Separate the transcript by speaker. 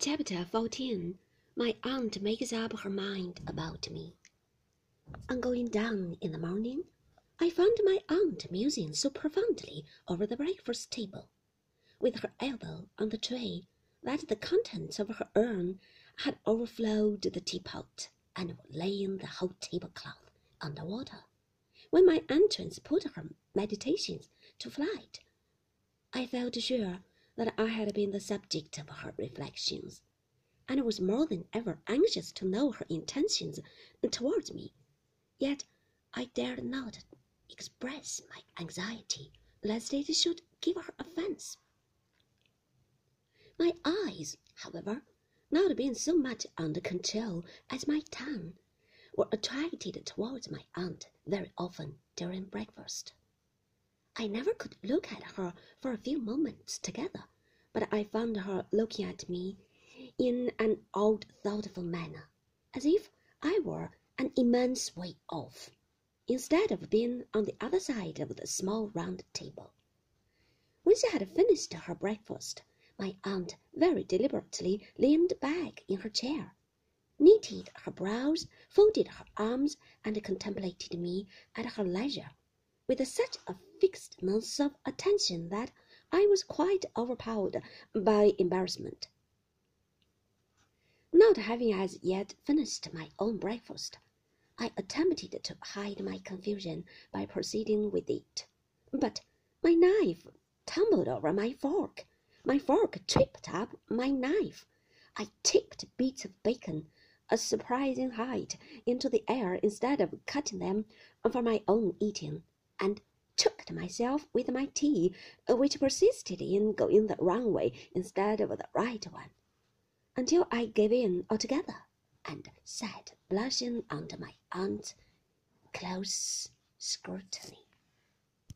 Speaker 1: Chapter 14 My aunt makes up her mind about me. On going down in the morning, I found my aunt musing so profoundly over the breakfast table, with her elbow on the tray, that the contents of her urn had overflowed the teapot and were laying the whole tablecloth under water. When my entrance put her meditations to flight, I felt sure that I had been the subject of her reflections, and was more than ever anxious to know her intentions towards me. Yet I dared not express my anxiety lest it should give her offence. My eyes, however, not being so much under control as my tongue, were attracted towards my aunt very often during breakfast. I never could look at her for a few moments together, but I found her looking at me in an odd, thoughtful manner, as if I were an immense way off, instead of being on the other side of the small round table. When she had finished her breakfast, my aunt very deliberately leaned back in her chair, knitted her brows, folded her arms, and contemplated me at her leisure with such a fixedness of attention that I was quite overpowered by embarrassment. Not having as yet finished my own breakfast, I attempted to hide my confusion by proceeding with it. But my knife tumbled over my fork. My fork tripped up my knife. I tipped bits of bacon a surprising height into the air instead of cutting them for my own eating and choked myself with my tea, uh, which persisted in going the wrong way instead of the right one, until I gave in altogether and sat blushing under my aunt's close scrutiny.